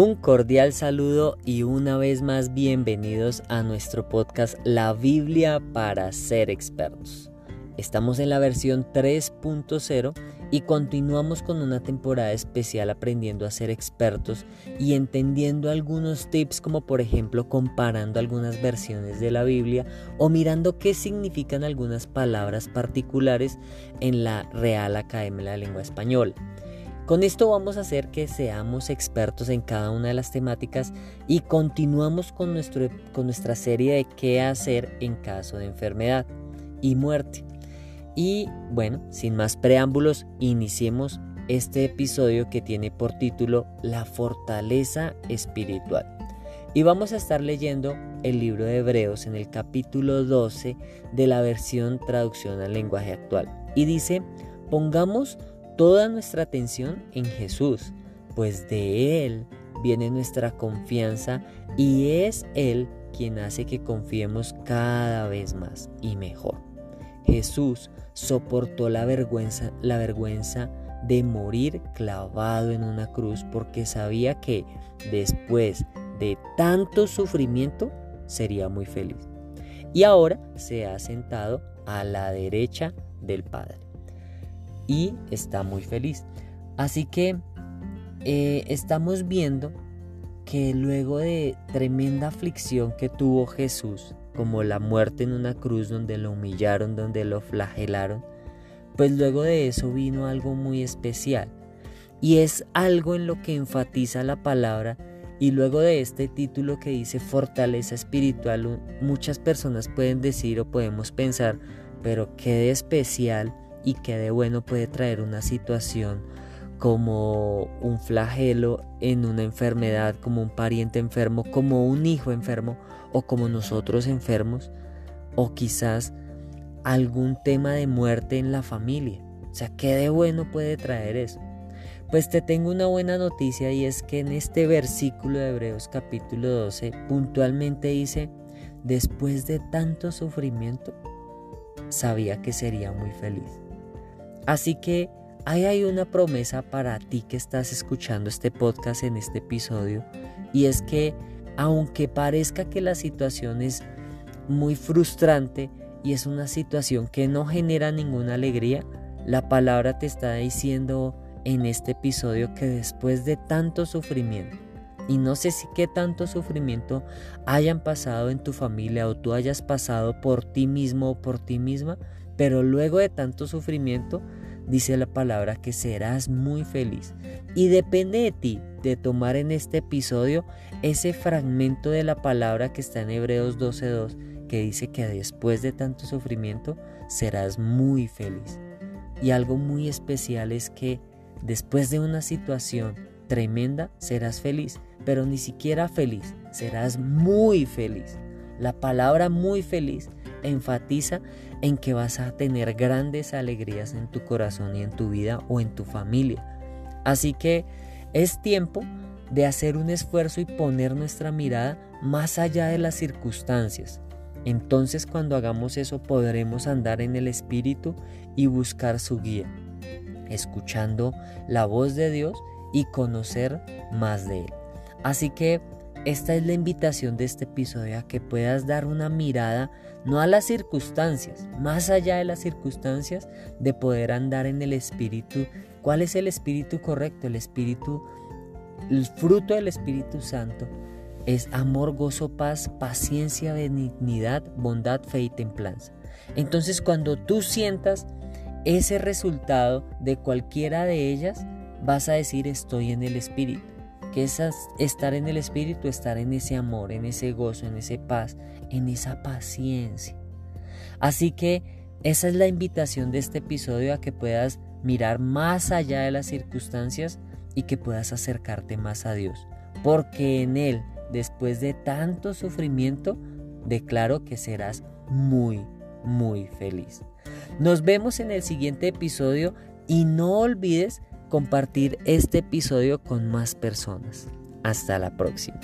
Un cordial saludo y una vez más bienvenidos a nuestro podcast La Biblia para ser expertos. Estamos en la versión 3.0 y continuamos con una temporada especial aprendiendo a ser expertos y entendiendo algunos tips como por ejemplo comparando algunas versiones de la Biblia o mirando qué significan algunas palabras particulares en la Real Academia de la Lengua Española. Con esto vamos a hacer que seamos expertos en cada una de las temáticas y continuamos con, nuestro, con nuestra serie de qué hacer en caso de enfermedad y muerte. Y bueno, sin más preámbulos, iniciemos este episodio que tiene por título La fortaleza espiritual. Y vamos a estar leyendo el libro de Hebreos en el capítulo 12 de la versión traducción al lenguaje actual. Y dice, pongamos toda nuestra atención en Jesús, pues de Él viene nuestra confianza y es Él quien hace que confiemos cada vez más y mejor. Jesús soportó la vergüenza, la vergüenza de morir clavado en una cruz porque sabía que después de tanto sufrimiento sería muy feliz. Y ahora se ha sentado a la derecha del Padre y está muy feliz. Así que eh, estamos viendo que luego de tremenda aflicción que tuvo Jesús, como la muerte en una cruz donde lo humillaron, donde lo flagelaron, pues luego de eso vino algo muy especial. Y es algo en lo que enfatiza la palabra y luego de este título que dice fortaleza espiritual, muchas personas pueden decir o podemos pensar, pero qué de especial y que de bueno puede traer una situación como un flagelo en una enfermedad, como un pariente enfermo, como un hijo enfermo o como nosotros enfermos o quizás algún tema de muerte en la familia. O sea, ¿qué de bueno puede traer eso? Pues te tengo una buena noticia y es que en este versículo de Hebreos capítulo 12 puntualmente dice, después de tanto sufrimiento, sabía que sería muy feliz. Así que ahí hay una promesa para ti que estás escuchando este podcast en este episodio y es que aunque parezca que la situación es muy frustrante y es una situación que no genera ninguna alegría, la palabra te está diciendo en este episodio que después de tanto sufrimiento, y no sé si qué tanto sufrimiento hayan pasado en tu familia o tú hayas pasado por ti mismo o por ti misma, pero luego de tanto sufrimiento, dice la palabra que serás muy feliz. Y depende de ti de tomar en este episodio ese fragmento de la palabra que está en Hebreos 12.2 que dice que después de tanto sufrimiento serás muy feliz. Y algo muy especial es que después de una situación tremenda serás feliz, pero ni siquiera feliz, serás muy feliz. La palabra muy feliz enfatiza en que vas a tener grandes alegrías en tu corazón y en tu vida o en tu familia. Así que es tiempo de hacer un esfuerzo y poner nuestra mirada más allá de las circunstancias. Entonces cuando hagamos eso podremos andar en el Espíritu y buscar su guía, escuchando la voz de Dios y conocer más de Él. Así que esta es la invitación de este episodio a que puedas dar una mirada no a las circunstancias, más allá de las circunstancias, de poder andar en el espíritu. ¿Cuál es el espíritu correcto? El espíritu, el fruto del Espíritu Santo es amor, gozo, paz, paciencia, benignidad, bondad, fe y templanza. Entonces cuando tú sientas ese resultado de cualquiera de ellas, vas a decir estoy en el espíritu que es estar en el Espíritu, estar en ese amor, en ese gozo, en ese paz, en esa paciencia. Así que esa es la invitación de este episodio a que puedas mirar más allá de las circunstancias y que puedas acercarte más a Dios. Porque en Él, después de tanto sufrimiento, declaro que serás muy, muy feliz. Nos vemos en el siguiente episodio y no olvides compartir este episodio con más personas. Hasta la próxima.